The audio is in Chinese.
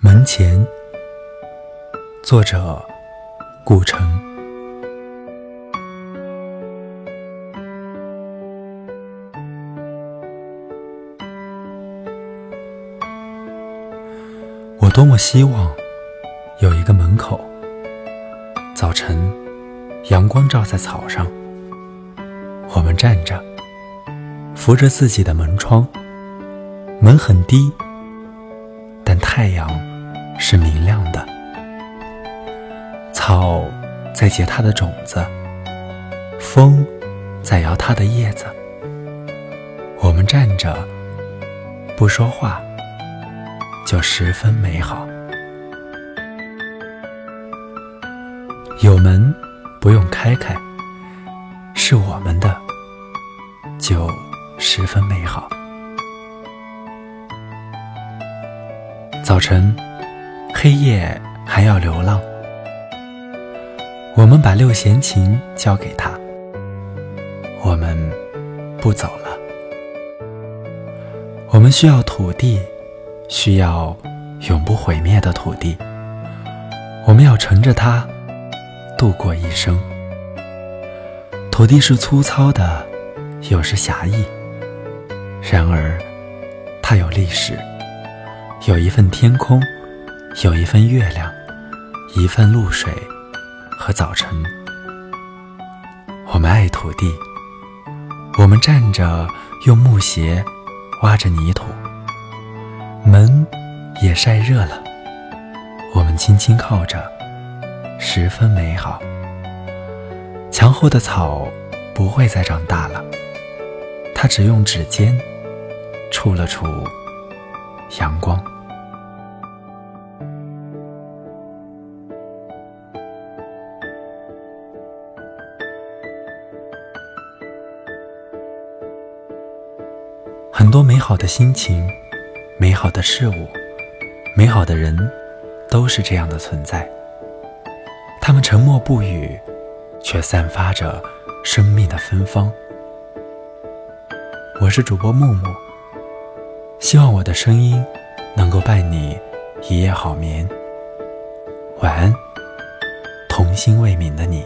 门前，作者顾城。我多么希望有一个门口，早晨阳光照在草上，我们站着，扶着自己的门窗，门很低。但太阳是明亮的，草在结它的种子，风在摇它的叶子。我们站着不说话，就十分美好。有门不用开开，是我们的，就十分美好。早晨，黑夜还要流浪。我们把六弦琴交给他，我们不走了。我们需要土地，需要永不毁灭的土地。我们要乘着它度过一生。土地是粗糙的，有时狭义，然而它有历史。有一份天空，有一份月亮，一份露水和早晨。我们爱土地，我们站着用木鞋挖着泥土，门也晒热了。我们轻轻靠着，十分美好。墙后的草不会再长大了，它只用指尖触了触。阳光。很多美好的心情、美好的事物、美好的人，都是这样的存在。他们沉默不语，却散发着生命的芬芳。我是主播木木。希望我的声音能够伴你一夜好眠。晚安，童心未泯的你。